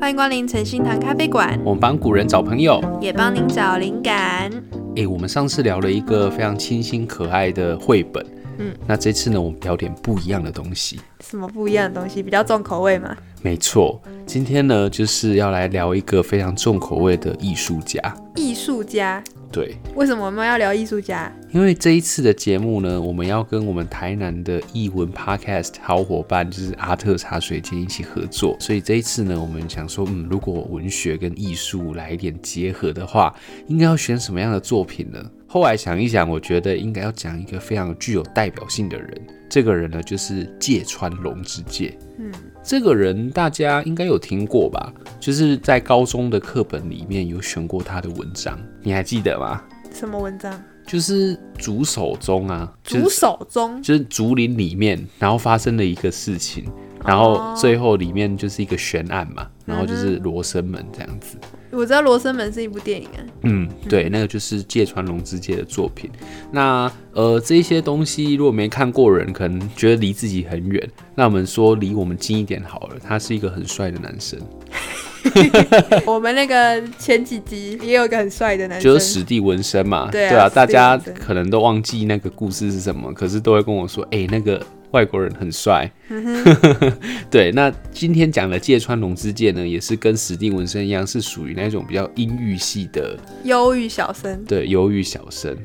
欢迎光临诚心堂咖啡馆。我们帮古人找朋友，也帮您找灵感。诶，我们上次聊了一个非常清新可爱的绘本，嗯，那这次呢，我们聊点不一样的东西。什么不一样的东西？比较重口味吗？没错，今天呢，就是要来聊一个非常重口味的艺术家。艺术家。对，为什么我们要聊艺术家？因为这一次的节目呢，我们要跟我们台南的艺文 Podcast 好伙伴，就是阿特茶水间一起合作。所以这一次呢，我们想说，嗯，如果文学跟艺术来一点结合的话，应该要选什么样的作品呢？后来想一想，我觉得应该要讲一个非常具有代表性的人。这个人呢，就是芥川龙之介。嗯，这个人大家应该有听过吧？就是在高中的课本里面有选过他的文章，你还记得吗？什么文章？就是竹手中啊，竹手中就是竹林里面，然后发生了一个事情，然后最后里面就是一个悬案嘛，然后就是罗生门这样子。我知道《罗生门》是一部电影啊。嗯，对，那个就是芥川龙之介的作品。那呃，这些东西如果没看过人，可能觉得离自己很远。那我们说离我们近一点好了。他是一个很帅的男生。我们那个前几集也有一个很帅的男生，就是史蒂文森嘛。对啊，大家可能都忘记那个故事是什么，可是都会跟我说，哎、欸，那个。外国人很帅，对。那今天讲的芥川龙之介呢，也是跟史蒂文森一样，是属于那种比较阴郁系的忧郁小生。对，忧郁小生。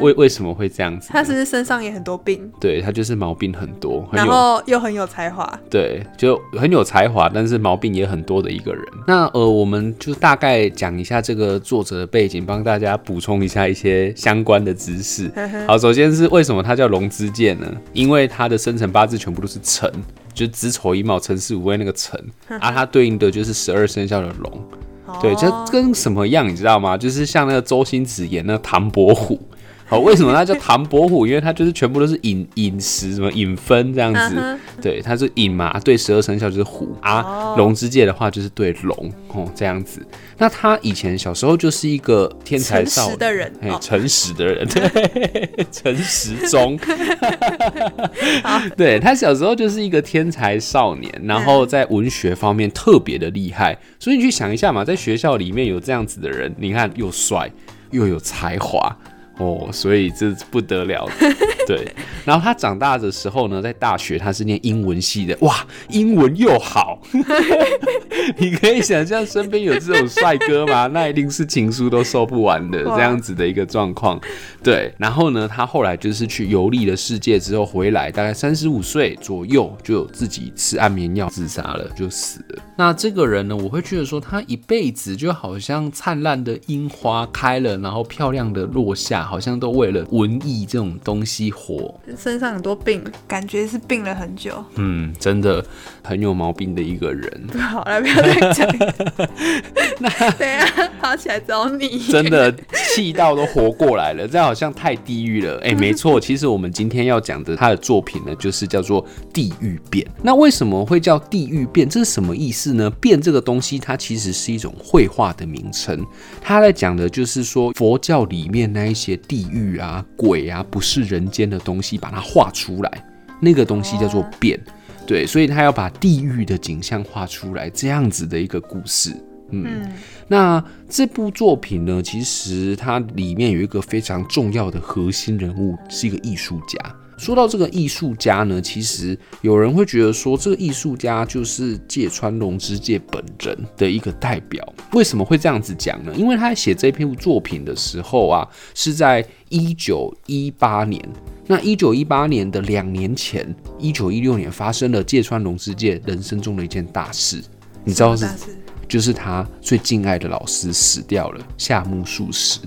为为什么会这样子？他是不是身上也很多病？对，他就是毛病很多，很然后又很有才华。对，就很有才华，但是毛病也很多的一个人。那呃，我们就大概讲一下这个作者的背景，帮大家补充一下一些相关的知识。好，首先是为什么他叫龙之介呢？因为他的生辰八字全部都是辰，就是子丑寅卯辰巳午未那个辰，啊，他对应的就是十二生肖的龙。对，这跟什么样，你知道吗？就是像那个周星驰演那个唐伯虎。好，为什么它叫唐伯虎？因为它就是全部都是寅寅时，什么寅分这样子。Uh huh. 对，它是寅嘛，对十二生肖就是虎啊。龙之介的话就是对龙哦，这样子。那他以前小时候就是一个天才少年的人，哎，诚实的人，对，诚实中。好 对，他小时候就是一个天才少年，然后在文学方面特别的厉害。所以你去想一下嘛，在学校里面有这样子的人，你看又帅又有才华。哦，所以这不得了，对。然后他长大的时候呢，在大学他是念英文系的，哇，英文又好。你可以想象身边有这种帅哥吗？那一定是情书都收不完的这样子的一个状况。对。然后呢，他后来就是去游历了世界之后回来，大概三十五岁左右就有自己吃安眠药自杀了，就死了。那这个人呢，我会觉得说他一辈子就好像灿烂的樱花开了，然后漂亮的落下。好像都为了文艺这种东西活，身上很多病，感觉是病了很久。嗯，真的很有毛病的一个人。好了，不要再讲。那 等一下跑起来找你，真的气到都活过来了，这好像太地狱了。哎、欸，没错，其实我们今天要讲的他的作品呢，就是叫做《地狱变》。那为什么会叫地狱变？这是什么意思呢？变这个东西，它其实是一种绘画的名称。它在讲的就是说佛教里面那一些。地狱啊，鬼啊，不是人间的东西，把它画出来，那个东西叫做变，对，所以他要把地狱的景象画出来，这样子的一个故事。嗯，嗯，那这部作品呢，其实它里面有一个非常重要的核心人物，是一个艺术家。说到这个艺术家呢，其实有人会觉得说，这个艺术家就是芥川龙之介本人的一个代表。为什么会这样子讲呢？因为他在写这篇作品的时候啊，是在一九一八年。那一九一八年的两年前，一九一六年发生了芥川龙之介人生中的一件大事。你知道是？就是他最敬爱的老师死掉了，夏目漱石。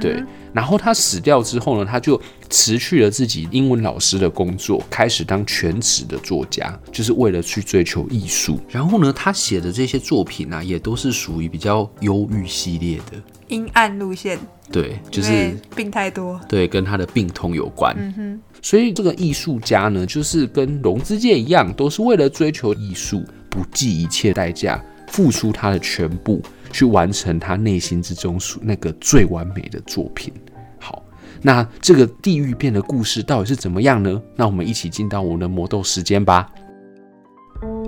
对。然后他死掉之后呢，他就辞去了自己英文老师的工作，开始当全职的作家，就是为了去追求艺术。然后呢，他写的这些作品啊，也都是属于比较忧郁系列的，阴暗路线。对，就是病太多。对，跟他的病痛有关。嗯哼。所以这个艺术家呢，就是跟龙之界一样，都是为了追求艺术，不计一切代价，付出他的全部。去完成他内心之中属那个最完美的作品。好，那这个地狱变的故事到底是怎么样呢？那我们一起进到我们的魔豆时间吧。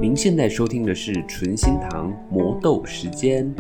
您现在收听的是纯心堂魔豆时间。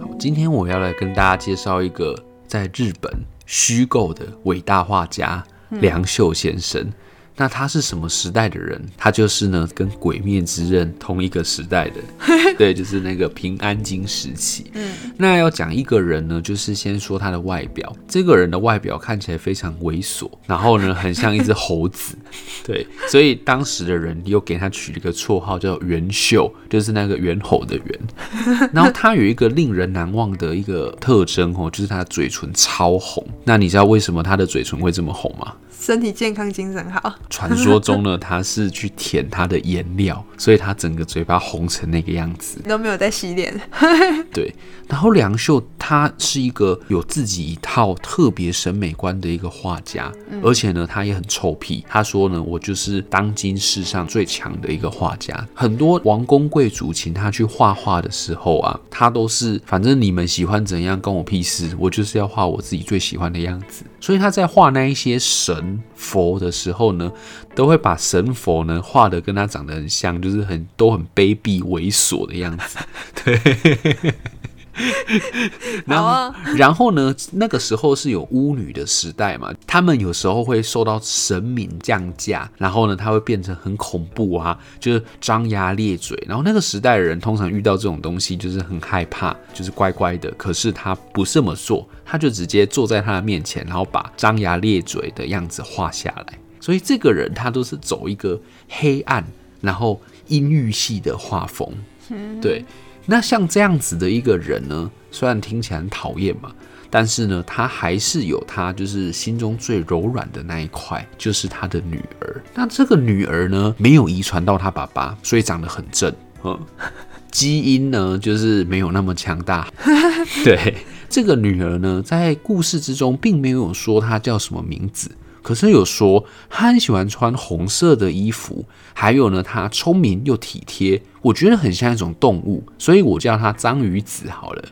好，今天我要来跟大家介绍一个在日本虚构的伟大画家梁秀先生。那他是什么时代的人？他就是呢，跟《鬼灭之刃》同一个时代的，对，就是那个平安京时期。嗯，那要讲一个人呢，就是先说他的外表。这个人的外表看起来非常猥琐，然后呢，很像一只猴子。对，所以当时的人又给他取了一个绰号叫“猿秀”，就是那个猿猴的猿。然后他有一个令人难忘的一个特征哦，就是他的嘴唇超红。那你知道为什么他的嘴唇会这么红吗？身体健康，精神好。传说中呢，他是去舔他的颜料，所以他整个嘴巴红成那个样子。都没有在洗脸。对，然后梁秀他是一个有自己一套特别审美观的一个画家，嗯、而且呢，他也很臭屁。他说呢，我就是当今世上最强的一个画家。很多王公贵族请他去画画的时候啊，他都是反正你们喜欢怎样，关我屁事，我就是要画我自己最喜欢的样子。所以他在画那一些神。佛的时候呢，都会把神佛呢画的跟他长得很像，就是很都很卑鄙猥琐的样子。对，然后、啊、然后呢，那个时候是有巫女的时代嘛，他们有时候会受到神明降驾，然后呢，他会变成很恐怖啊，就是张牙咧嘴。然后那个时代的人通常遇到这种东西，就是很害怕，就是乖乖的。可是他不这么做。他就直接坐在他的面前，然后把张牙咧嘴的样子画下来。所以这个人他都是走一个黑暗，然后阴郁系的画风。对，那像这样子的一个人呢，虽然听起来很讨厌嘛，但是呢，他还是有他就是心中最柔软的那一块，就是他的女儿。那这个女儿呢，没有遗传到他爸爸，所以长得很正。嗯，基因呢，就是没有那么强大。对。这个女儿呢，在故事之中并没有说她叫什么名字，可是有说他很喜欢穿红色的衣服，还有呢，他聪明又体贴。我觉得很像一种动物，所以我叫他章鱼子好了。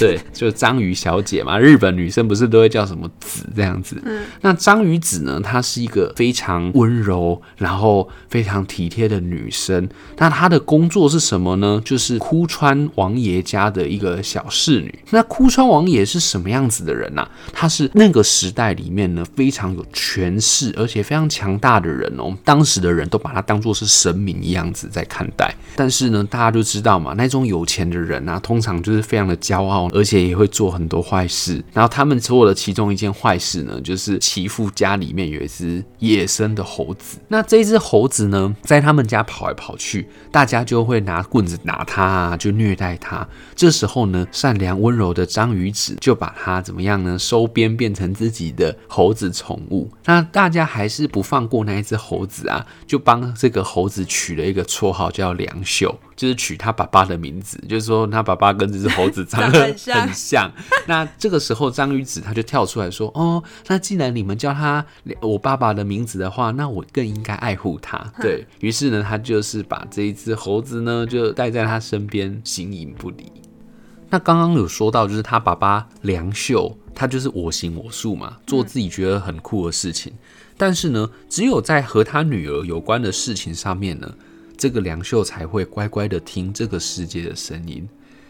对，就是章鱼小姐嘛。日本女生不是都会叫什么子这样子？嗯。那章鱼子呢？她是一个非常温柔，然后非常体贴的女生。那她的工作是什么呢？就是哭川王爷家的一个小侍女。那哭川王爷是什么样子的人呢？啊？他是那个时代里面呢非常有权势，而且非常强大的人哦。当时的人都把他当做是神明一样子在看待，但是。是呢，大家都知道嘛，那种有钱的人啊，通常就是非常的骄傲，而且也会做很多坏事。然后他们做的其中一件坏事呢，就是其父家里面有一只野生的猴子。那这只猴子呢，在他们家跑来跑去，大家就会拿棍子打它啊，就虐待它。这时候呢，善良温柔的章鱼子就把它怎么样呢？收编变成自己的猴子宠物。那大家还是不放过那一只猴子啊，就帮这个猴子取了一个绰号叫梁秀。就是取他爸爸的名字，就是说他爸爸跟这只猴子 长得很像。那这个时候，章鱼子他就跳出来说：“哦，那既然你们叫他我爸爸的名字的话，那我更应该爱护他。对”对于是呢，他就是把这一只猴子呢就带在他身边，形影不离。那刚刚有说到，就是他爸爸梁秀，他就是我行我素嘛，做自己觉得很酷的事情。但是呢，只有在和他女儿有关的事情上面呢。这个梁秀才会乖乖的听这个世界的声音。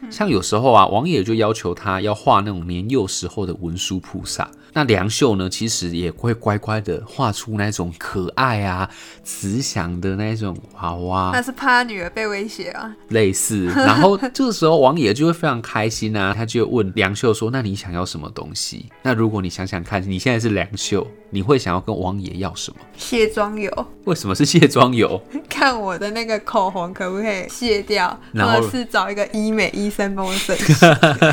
像有时候啊，王爷就要求他要画那种年幼时候的文殊菩萨。那梁秀呢，其实也会乖乖的画出那种可爱啊、慈祥的那种娃娃。那是怕他女儿被威胁啊，类似。然后这个时候，王爷就会非常开心啊，他就问梁秀说：“那你想要什么东西？”那如果你想想看，你现在是梁秀，你会想要跟王爷要什么？卸妆油。为什么是卸妆油？看我的那个口红可不可以卸掉，然后或者是找一个医美医生帮我整，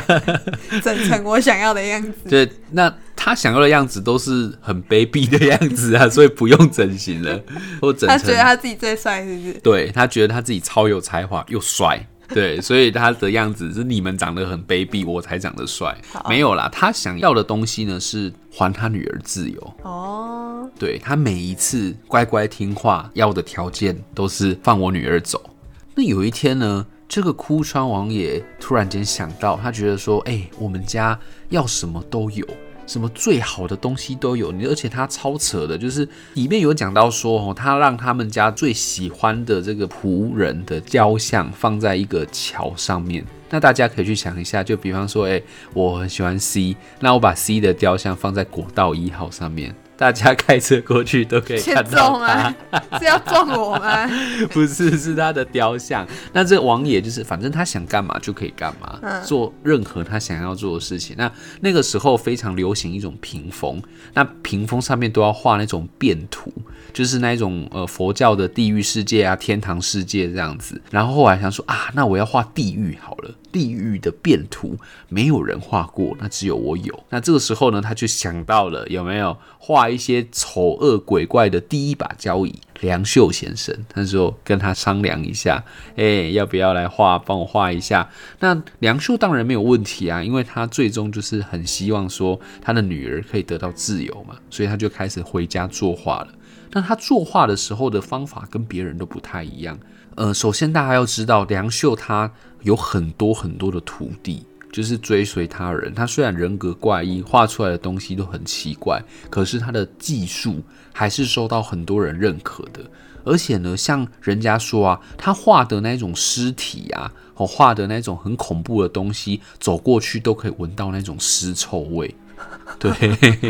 整成我想要的样子。对，那。他想要的样子都是很卑鄙的样子啊，所以不用整形了，或整成。他觉得他自己最帅，是不是？对，他觉得他自己超有才华又帅，对，所以他的样子是你们长得很卑鄙，我才长得帅。没有啦，他想要的东西呢是还他女儿自由。哦，对，他每一次乖乖听话要的条件都是放我女儿走。那有一天呢，这个哭川王爷突然间想到，他觉得说，哎、欸，我们家要什么都有。什么最好的东西都有，你而且他超扯的，就是里面有讲到说哦，他让他们家最喜欢的这个仆人的雕像放在一个桥上面。那大家可以去想一下，就比方说，哎，我很喜欢 C，那我把 C 的雕像放在国道一号上面。大家开车过去都可以看到他，是要撞我吗？不是，是他的雕像。那这王爷就是，反正他想干嘛就可以干嘛，嗯，做任何他想要做的事情。那那个时候非常流行一种屏风，那屏风上面都要画那种变图，就是那一种呃佛教的地狱世界啊、天堂世界这样子。然后后来想说啊，那我要画地狱好了。地狱的变图没有人画过，那只有我有。那这个时候呢，他就想到了有没有画一些丑恶鬼怪的第一把交椅梁秀先生。他说跟他商量一下，哎、要不要来画，帮我画一下？那梁秀当然没有问题啊，因为他最终就是很希望说他的女儿可以得到自由嘛，所以他就开始回家作画了。那他作画的时候的方法跟别人都不太一样。呃，首先大家要知道，梁秀他有很多很多的徒弟，就是追随他人。他虽然人格怪异，画出来的东西都很奇怪，可是他的技术还是受到很多人认可的。而且呢，像人家说啊，他画的那种尸体啊，哦，画的那种很恐怖的东西，走过去都可以闻到那种尸臭味。对，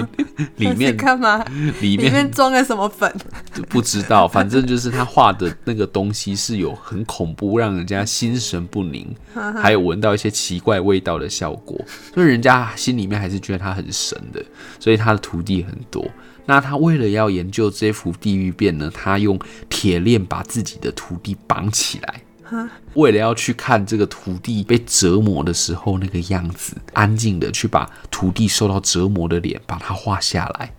里面干嘛？里面里面装了什么粉？不知道，反正就是他画的那个东西是有很恐怖，让人家心神不宁，还有闻到一些奇怪味道的效果，所以人家心里面还是觉得他很神的。所以他的徒弟很多。那他为了要研究这幅地狱变呢，他用铁链把自己的徒弟绑起来。为了要去看这个徒弟被折磨的时候那个样子，安静的去把徒弟受到折磨的脸把它画下来。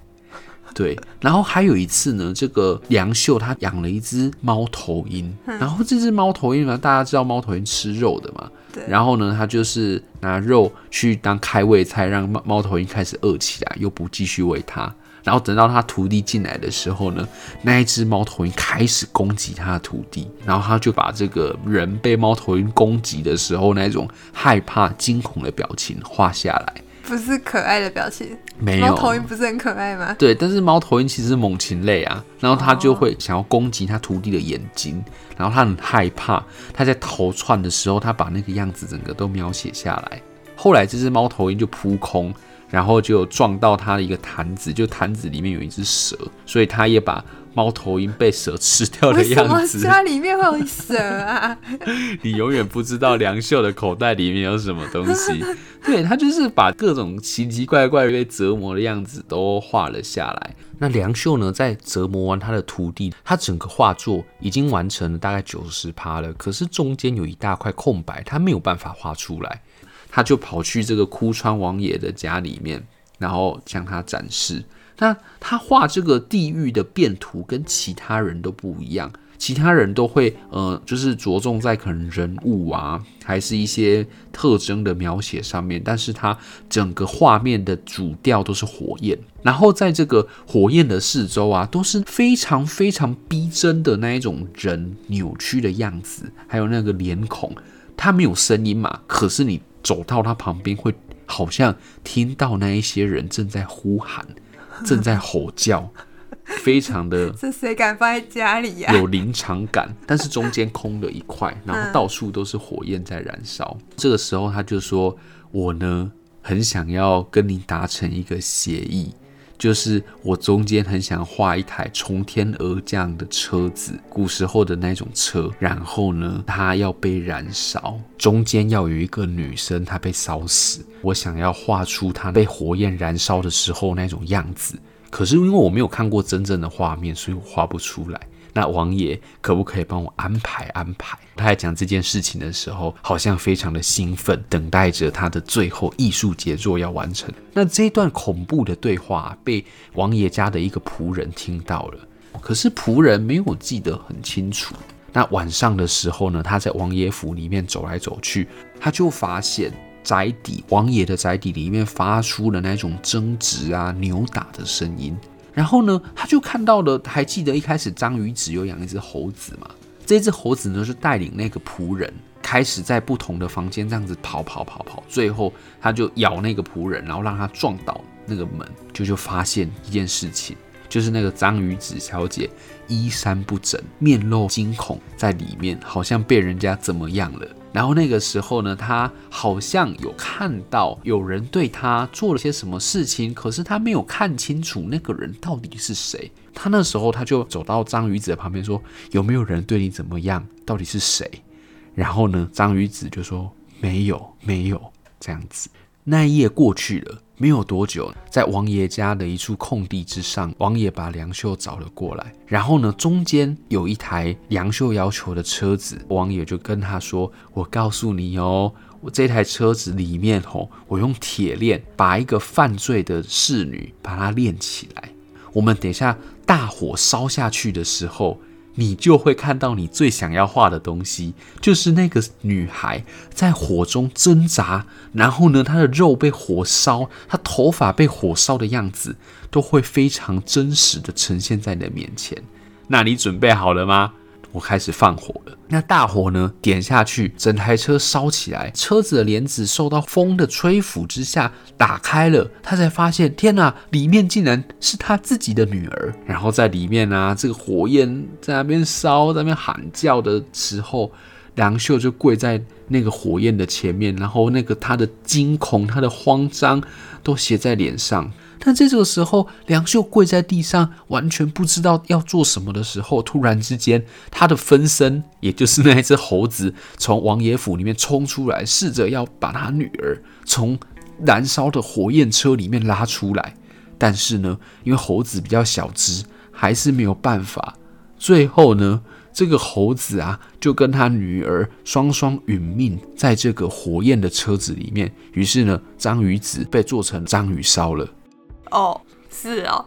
对，然后还有一次呢，这个梁秀他养了一只猫头鹰，然后这只猫头鹰呢，大家知道猫头鹰吃肉的嘛？对。然后呢，他就是拿肉去当开胃菜，让猫猫头鹰开始饿起来，又不继续喂它。然后等到他徒弟进来的时候呢，那一只猫头鹰开始攻击他的徒弟，然后他就把这个人被猫头鹰攻击的时候那种害怕、惊恐的表情画下来。不是可爱的表情，没有。猫头鹰不是很可爱吗？对，但是猫头鹰其实是猛禽类啊，然后他就会想要攻击他徒弟的眼睛，然后他很害怕，他在逃窜的时候，他把那个样子整个都描写下来。后来这只猫头鹰就扑空。然后就撞到他的一个坛子，就坛子里面有一只蛇，所以他也把猫头鹰被蛇吃掉的样子。家里面会有蛇啊？你永远不知道梁秀的口袋里面有什么东西。对，他就是把各种奇奇怪怪被折磨的样子都画了下来。那梁秀呢，在折磨完他的徒弟，他整个画作已经完成了大概九十趴了，可是中间有一大块空白，他没有办法画出来。他就跑去这个枯川王爷的家里面，然后向他展示。那他画这个地狱的变图跟其他人都不一样，其他人都会呃，就是着重在可能人物啊，还是一些特征的描写上面。但是他整个画面的主调都是火焰，然后在这个火焰的四周啊，都是非常非常逼真的那一种人扭曲的样子，还有那个脸孔。他没有声音嘛，可是你。走到他旁边，会好像听到那一些人正在呼喊，正在吼叫，非常的。这谁敢放在家里呀？有临场感，但是中间空了一块，然后到处都是火焰在燃烧。这个时候，他就说：“我呢，很想要跟你达成一个协议。”就是我中间很想画一台从天而降的车子，古时候的那种车。然后呢，它要被燃烧，中间要有一个女生，她被烧死。我想要画出她被火焰燃烧的时候那种样子。可是因为我没有看过真正的画面，所以我画不出来。那王爷可不可以帮我安排安排？他在讲这件事情的时候，好像非常的兴奋，等待着他的最后艺术杰作要完成。那这一段恐怖的对话被王爷家的一个仆人听到了，可是仆人没有记得很清楚。那晚上的时候呢，他在王爷府里面走来走去，他就发现宅邸王爷的宅邸里面发出了那种争执啊、扭打的声音。然后呢，他就看到了，还记得一开始章鱼只有养一只猴子嘛？这只猴子呢，是带领那个仆人开始在不同的房间这样子跑跑跑跑，最后他就咬那个仆人，然后让他撞倒那个门，就就发现一件事情，就是那个章鱼子小姐衣衫不整，面露惊恐，在里面好像被人家怎么样了。然后那个时候呢，他好像有看到有人对他做了些什么事情，可是他没有看清楚那个人到底是谁。他那时候他就走到张宇子的旁边说：“有没有人对你怎么样？到底是谁？”然后呢，张宇子就说：“没有，没有。”这样子。那一夜过去了。没有多久，在王爷家的一处空地之上，王爷把梁秀找了过来。然后呢，中间有一台梁秀要求的车子，王爷就跟他说：“我告诉你哦，我这台车子里面哦，我用铁链把一个犯罪的侍女把她链起来。我们等一下大火烧下去的时候。”你就会看到你最想要画的东西，就是那个女孩在火中挣扎，然后呢，她的肉被火烧，她头发被火烧的样子，都会非常真实的呈现在你的面前。那你准备好了吗？我开始放火了，那大火呢，点下去，整台车烧起来，车子的帘子受到风的吹拂之下打开了，他才发现，天哪，里面竟然是他自己的女儿。然后在里面啊，这个火焰在那边烧，在那边喊叫的时候，梁秀就跪在那个火焰的前面，然后那个他的惊恐、他的慌张都写在脸上。但这个时候，梁秀跪在地上，完全不知道要做什么的时候，突然之间，他的分身，也就是那一只猴子，从王爷府里面冲出来，试着要把他女儿从燃烧的火焰车里面拉出来。但是呢，因为猴子比较小只，还是没有办法。最后呢，这个猴子啊，就跟他女儿双双殒命在这个火焰的车子里面。于是呢，章鱼子被做成章鱼烧了。哦，是哦，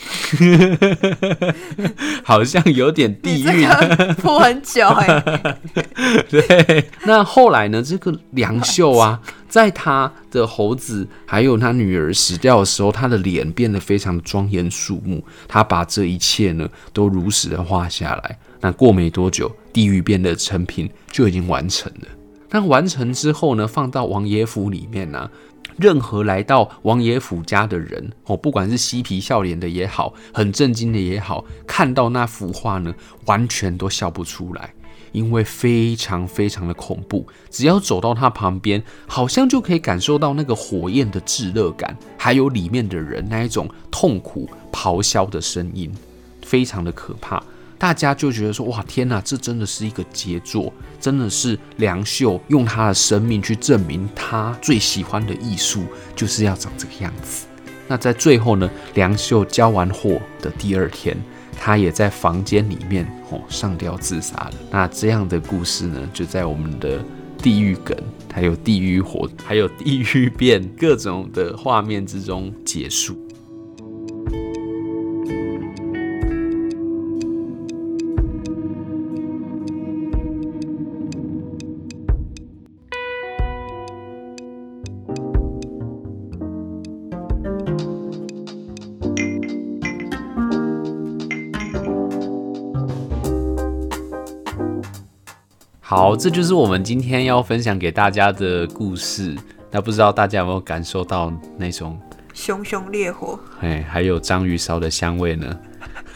好像有点地狱，铺很久哎。对，那后来呢？这个梁秀啊，在他的猴子还有他女儿死掉的时候，他的脸变得非常的庄严肃穆。他把这一切呢，都如实的画下来。那过没多久，地狱变的成品就已经完成了。那完成之后呢，放到王爷府里面呢、啊。任何来到王爷府家的人，哦，不管是嬉皮笑脸的也好，很震惊的也好，看到那幅画呢，完全都笑不出来，因为非常非常的恐怖。只要走到他旁边，好像就可以感受到那个火焰的炙热感，还有里面的人那一种痛苦咆哮的声音，非常的可怕。大家就觉得说，哇，天哪，这真的是一个杰作，真的是梁秀用他的生命去证明他最喜欢的艺术就是要长这个样子。那在最后呢，梁秀交完货的第二天，他也在房间里面哦上吊自杀了。那这样的故事呢，就在我们的地狱梗，还有地狱火，还有地狱变各种的画面之中结束。好，这就是我们今天要分享给大家的故事。那不知道大家有没有感受到那种熊熊烈火？哎，还有章鱼烧的香味呢？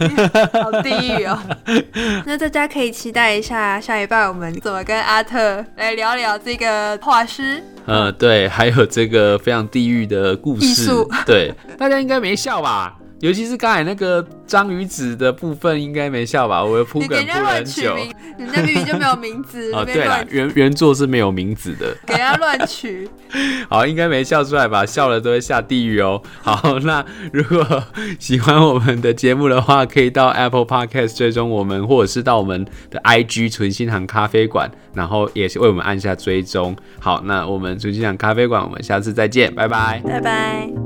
好地狱哦！那大家可以期待一下下一拜我们怎么跟阿特来聊聊这个画师。嗯，对，还有这个非常地狱的故事。对，大家应该没笑吧？尤其是刚才那个章鱼子的部分，应该没笑吧？我铺梗铺了很久，人家明明就没有名字哦。对了，原原作是没有名字的，给人家乱取。好，应该没笑出来吧？笑了都会下地狱哦。好，那如果喜欢我们的节目的话，可以到 Apple Podcast 追踪我们，或者是到我们的 IG 存心堂咖啡馆，然后也是为我们按下追踪。好，那我们存心堂咖啡馆，我们下次再见，拜拜，拜拜。